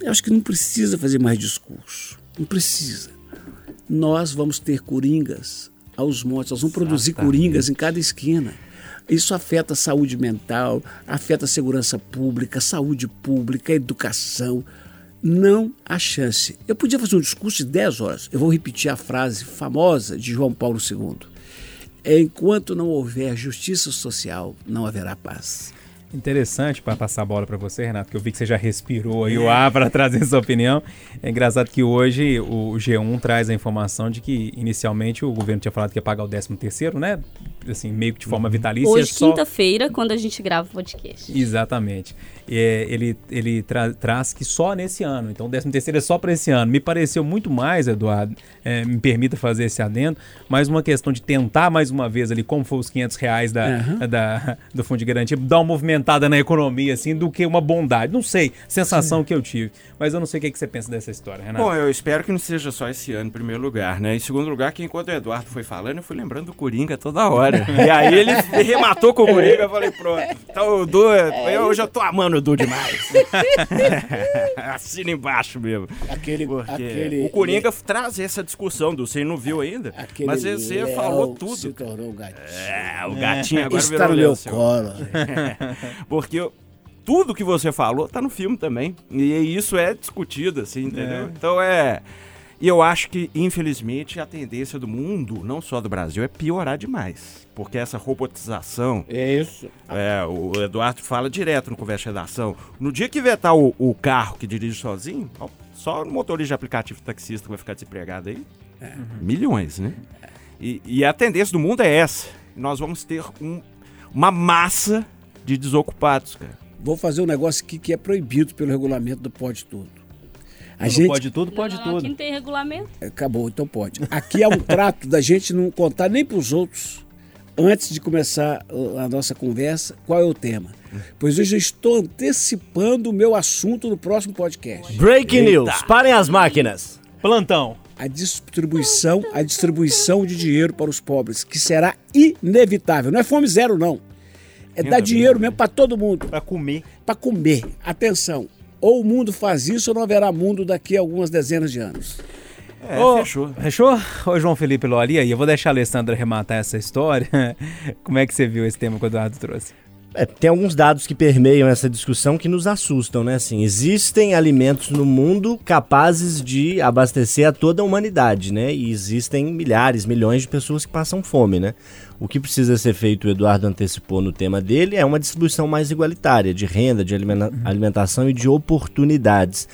eu acho que não precisa fazer mais discurso. Não precisa. Nós vamos ter coringas aos montes, nós vamos produzir coringas em cada esquina. Isso afeta a saúde mental, afeta a segurança pública, saúde pública, educação. Não há chance. Eu podia fazer um discurso de 10 horas. Eu vou repetir a frase famosa de João Paulo II. Enquanto não houver justiça social, não haverá paz. Interessante para passar a bola para você, Renato, que eu vi que você já respirou aí o ar para trazer sua opinião. É engraçado que hoje o G1 traz a informação de que inicialmente o governo tinha falado que ia pagar o 13 terceiro, né? Assim, meio que de forma vitalícia. Hoje, só... quinta-feira, quando a gente grava o podcast. Exatamente. É, ele ele tra traz que só nesse ano. Então, o 13 terceiro é só para esse ano. Me pareceu muito mais, Eduardo, é, me permita fazer esse adendo, mais uma questão de tentar mais uma vez ali, como foi os 500 reais da, Uhum. da, do Fundo de Garantia, dar uma movimentada na economia, assim, do que uma bondade. Não sei, sensação que eu tive. Mas eu não sei o que, que você pensa dessa história, Renato. Bom, eu espero que não seja só esse ano, em primeiro lugar, né? Em segundo lugar, que enquanto o Eduardo foi falando, eu fui lembrando do Coringa toda hora. e aí ele rematou com o Coringa, eu falei, pronto. Então o Du, eu já tô amando o Du demais. Assina embaixo mesmo. Aquele, Porque aquele o Coringa traz essa discussão, Du, você não viu ainda, aquele mas você falou Se tudo. tornou um gatinho. É, o gatinho agora Está virou meu colo. Porque tudo que você falou tá no filme também. E isso é discutido, assim, entendeu? Então é. E eu acho que, infelizmente, a tendência do mundo, não só do Brasil, é piorar demais. Porque essa robotização. É isso. É, o Eduardo fala direto no Conversa de Redação. No dia que vetar o, o carro que dirige sozinho, só o motorista de aplicativo taxista que vai ficar desempregado aí. Milhões, né? E, e a tendência do mundo é essa. Nós vamos ter um- uma massa de desocupados, cara. Vou fazer um negócio aqui que é proibido pelo regulamento do Pode Tudo. A Não gente. Pode tudo, pode não, tudo. Aqui não tem regulamento. Acabou, então pode. Aqui é um trato da gente não contar nem para os outros, antes de começar uh, a nossa conversa, qual é o tema. Pois eu já estou antecipando o meu assunto no próximo podcast. Breaking news, parem as máquinas. Plantão. A distribuição, a distribuição de dinheiro para os pobres, que será inevitável. Não é fome zero, não. É dar dinheiro mesmo para todo mundo. Para comer. para comer. Atenção, ou o mundo faz isso ou não haverá mundo daqui a algumas dezenas de anos. É, Ô, fechou. Fechou? Ô, João Felipe Loli, aí, eu vou deixar a Alessandra arrematar essa história. Como é que você viu esse tema que o Eduardo trouxe? É, tem alguns dados que permeiam essa discussão que nos assustam, né? Assim, existem alimentos no mundo capazes de abastecer a toda a humanidade, né? E existem milhares, milhões de pessoas que passam fome, né? O que precisa ser feito, o Eduardo antecipou no tema dele, é uma distribuição mais igualitária de renda, de alimenta- alimentação e de oportunidades.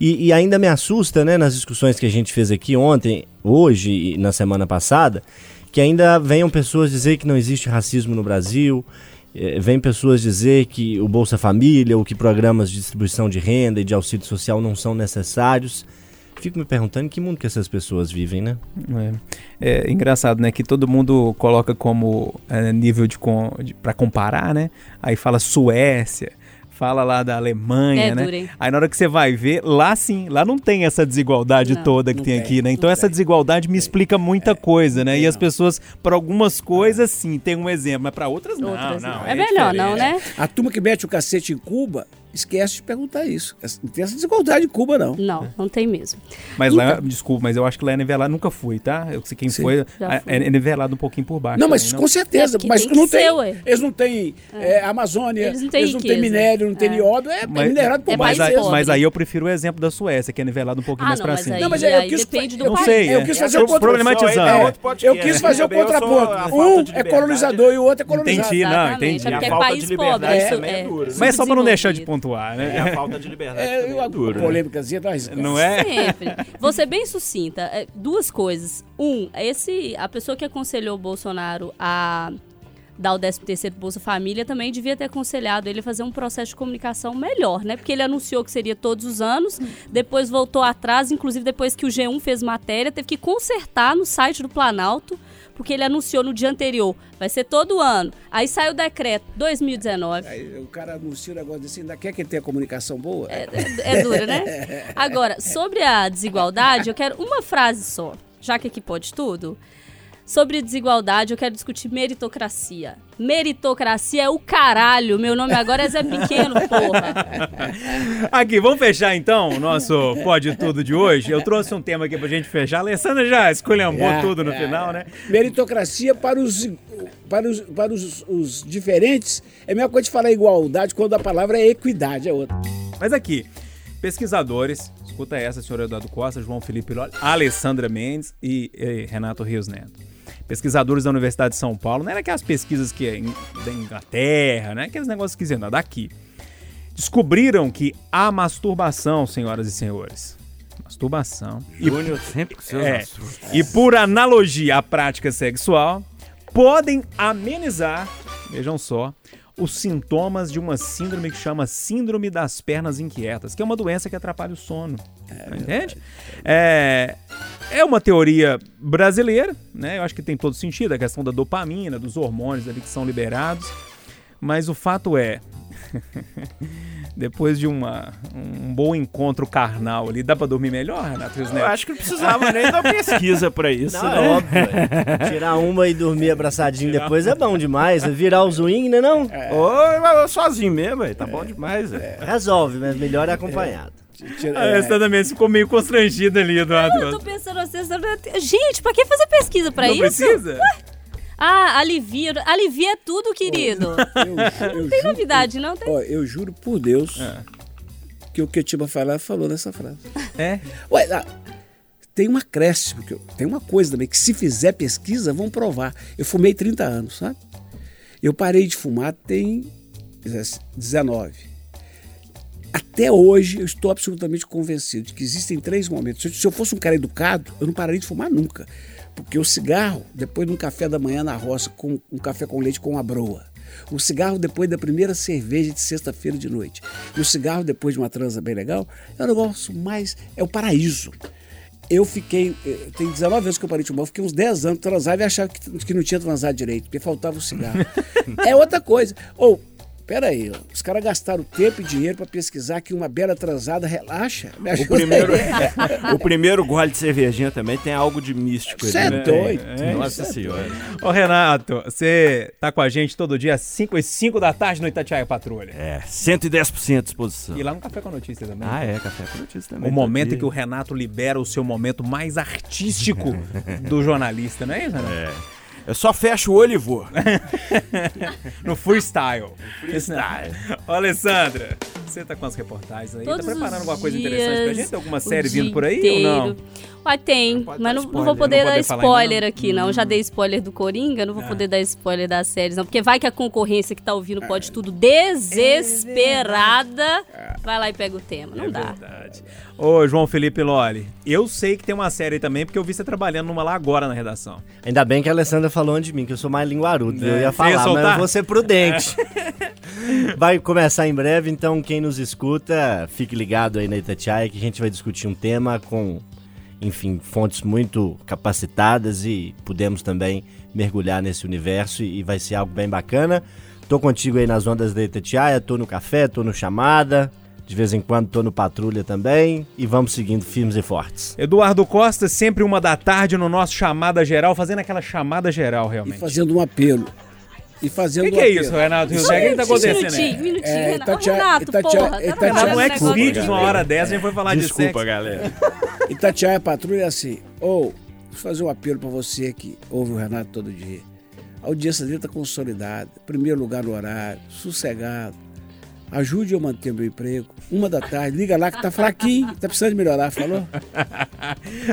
E, e ainda me assusta, né, nas discussões que a gente fez aqui ontem, hoje e na semana passada, que ainda venham pessoas dizer que não existe racismo no Brasil, eh, vem pessoas dizer que o Bolsa Família ou que programas de distribuição de renda e de auxílio social não são necessários. Fico me perguntando em que mundo que essas pessoas vivem, né? É, é engraçado, né? Que todo mundo coloca como é, nível de, com, de para comparar, né? Aí fala Suécia, fala lá da Alemanha, É né? hein? Aí na hora que você vai ver, lá sim, lá não tem essa desigualdade Não, toda que não tem tem, aqui, né? Então não essa tem. desigualdade me explica muita coisa, né? E as não. pessoas, para algumas coisas, sim, tem um exemplo, mas para outras não. Outras não, não. É melhor não, diferente. né? A turma que mete o cacete em Cuba esquece de perguntar isso. Não tem essa desigualdade em Cuba, não. Não, não tem mesmo. Mas lá, Então. desculpa, mas eu acho que lá é nivelado, nunca fui, tá? Eu sei quem Sim. foi, é, é nivelado um pouquinho por baixo. Não, mas também, com certeza. É, mas não ser, tem. ué. Eles não têm é, Amazônia, Eles não têm têm riqueza. minério, não têm É. nióbio. É, é Mas- minerado por É Mas, baixo. pobre. mas aí eu prefiro o exemplo da Suécia, que é nivelado um pouquinho Ah, mais não, pra mas cima. Não, mas aí eu quis- depende do eu não país. sei, Eu é. quis É, fazer o problematizando. É, É eu quis fazer o contraponto. Um é colonizador e o outro é colonizado. Entendi, não, entendi. É a porque é falta país de pobre. liberdade isso também é é dura. Mas só pra não deixar de subdesenvolvido. Pontuar, né? a falta de liberdade É, é dura. né? polêmicazinha, nós. Não é? Sempre. Vou ser bem sucinta. É, Duas coisas. Um, esse, a pessoa que aconselhou o Bolsonaro a dar o 13 terceiro Bolsa Família, também devia ter aconselhado ele a fazer um processo de comunicação melhor, né? Porque ele anunciou que seria todos os anos, depois voltou atrás, inclusive depois que o G1 fez matéria, teve que consertar no site do Planalto, porque ele anunciou no dia anterior, vai ser todo ano. Aí saiu o decreto 2019. Aí o cara anuncia um negócio desse, ainda quer que ele tenha comunicação boa? É, é, é dura, né? Agora, sobre a desigualdade, eu quero uma frase só, já que aqui pode tudo. Sobre desigualdade, eu quero discutir meritocracia. Meritocracia é o caralho. Meu nome agora é Zé Pequeno, porra. Aqui, vamos fechar então o nosso Pode Tudo de hoje. Eu trouxe um tema aqui pra gente fechar. A Alessandra já escolhambou É, tudo no é, final, né? Meritocracia para os, para os, para os, os diferentes é a mesma coisa de falar igualdade quando a palavra é equidade, é outra. Mas aqui, pesquisadores, escuta essa, senhor Eduardo Costa, João Felipe Loli, Alessandra Mendes e, e Renato Rios Neto. Pesquisadores da Universidade de São Paulo, não era aquelas pesquisas que é da Inglaterra, né? Aqueles negócios esquisitos, não, daqui. Descobriram que a masturbação, senhoras e senhores, masturbação e Júnior sempre com seus É. E por analogia à prática sexual, podem amenizar, vejam só, os sintomas de uma síndrome que chama Síndrome das Pernas Inquietas, que é uma doença que atrapalha o sono. entende? É, é uma teoria brasileira, né? Eu acho que tem todo sentido, a questão da dopamina, dos hormônios ali que são liberados. Mas o fato é, depois de uma, um bom encontro carnal ali, dá pra dormir melhor, Renato Rios Eu acho que não precisava nem da pesquisa pra isso, Não, né? é óbvio. é. Tirar uma e dormir abraçadinho depois é bom demais. Virar os wing, né não? Ô, mas sozinho mesmo. Tá bom demais, velho. Resolve, mas melhor é acompanhado. É, Alessandra Mendes ficou meio constrangida ali, Eduardo. Eu tô pensando assim, gente, pra que fazer pesquisa pra Não isso? precisa? Ah, alivia. Alivia tudo, querido. eu, eu Tem juro- novidade, não? Tem. Ó, eu juro por Deus É. que o que eu tinha pra falar falou nessa frase. É. Ué, ah, tem um acréscimo, que eu- tem uma coisa também, que se fizer pesquisa, vão provar. Eu fumei 30 anos, sabe? Eu parei de fumar tem 19. Até hoje eu estou absolutamente convencido de que existem três momentos. Se eu- Se eu fosse um cara educado, eu não pararia de fumar nunca. Porque o cigarro, depois de um café da manhã na roça, com um café com leite com a broa. O cigarro depois da primeira cerveja de sexta-feira de noite. E o cigarro depois de uma transa bem legal, é o negócio mais. é o paraíso. Eu fiquei. eh, Tem 19 anos que eu parei de fumar, eu fiquei uns 10 anos transava e achava que, que não tinha transado direito, porque faltava o cigarro. é outra coisa. Ou, peraí, ó, os caras gastaram tempo e dinheiro para pesquisar que uma bela transada relaxa. Me O ajuda primeiro, aí. o primeiro gole de cervejinha também tem algo de místico Você é né? doido. Nossa senhora. Ô, Renato, você tá com a gente todo dia às 5 e 5 da tarde no Itatiaia Patrulha. É, 110% de disposição. E lá no Café com Notícia também. Ah, é, café com notícia também. O momento tá em que o Renato libera o seu momento mais artístico do jornalista, não é isso, Renato? É. Eu só fecho o olho e vou. No freestyle. freestyle. Ô, Alessandra, você tá com as reportagens aí? Todos tá preparando alguma coisa interessante pra gente? Alguma série vindo por aí inteiro. ou não? Uai, tem, mas não, não vou poder não dar poder ainda, spoiler não? aqui, não. Já dei spoiler do Coringa, não vou poder dar spoiler das séries, não. Porque vai que a concorrência que tá ouvindo pode tudo desesperada. Vai lá e pega o tema. Não é dá. verdade. Ô, João Felipe Loli, eu sei que tem uma série aí também, porque eu vi você trabalhando numa lá agora na redação. Ainda bem que a Alessandra falou antes de mim, que eu sou mais linguarudo. É, Eu ia ia falar, mas soltar? eu vou ser prudente. Vai começar em breve, então quem nos escuta, fique ligado aí na Itatiaia que a gente vai discutir um tema com, enfim, fontes muito capacitadas e pudemos também mergulhar nesse universo e, e vai ser algo bem bacana. Tô contigo aí nas ondas da Itatiaia, tô no café, tô no chamada, de vez em quando tô no patrulha também e vamos seguindo firmes e fortes. Eduardo Costa, sempre uma da tarde no nosso chamada geral, fazendo aquela chamada geral, E realmente. fazendo um apelo. E O fazendo que, um que é apelo. isso, Renato? Só O que que tá acontecendo minutinho, aí? minutinho, É, Renato. Itatia- Renato, Itatia- porra. tá Itatia- trabalhando Não é que aqui. uma hora dessa, a gente foi falar de Desculpa, sexo. galera. Itatiaia Patrulha é assim, ou vou fazer um apelo para você que ouve o Renato todo dia. A audiência dele está consolidada, primeiro lugar no horário, sossegado. Ajude eu a manter meu emprego. Uma da tarde, liga lá que tá fraquinho, tá precisando de melhorar, falou?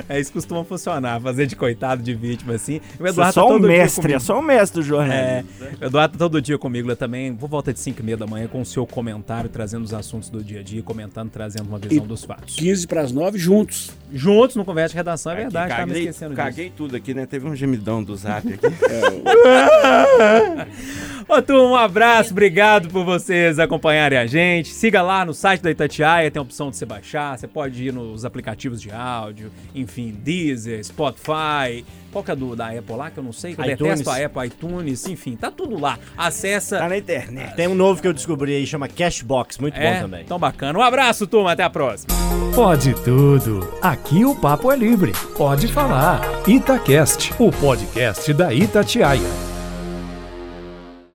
É isso que costuma funcionar, fazer de coitado de vítima assim. O Você é Eduardo só tá um todo dia mestre, é só um mestre do É, jornalismo. o Eduardo tá todo dia comigo lá também, por volta de 5 e meia da manhã, com o seu comentário, trazendo os assuntos do dia a dia, comentando, trazendo uma visão E- dos fatos. 15 para as 9, juntos. Juntos no Conversa de Redação, é Aqui, verdade, tá me caguei, esquecendo disso. caguei tudo aqui, né? Teve um gemidão do zap aqui. Ô, turma, um abraço, obrigado por vocês acompanharem a gente. Siga lá no site da Itatiaia, tem a opção de você baixar, você pode ir nos aplicativos de áudio, enfim, Deezer, Spotify, qual que é do, da Apple lá, que eu não sei, que eu iTunes. detesto a Apple, iTunes, enfim, tá tudo lá. Acessa. tá na internet. Tem um novo que eu descobri aí, chama Cashbox, muito É, bom também. tão bacana. Um abraço, turma, até a próxima. Pode tudo. Aqui o papo é livre. Pode falar. Itacast, o podcast da Itatiaia.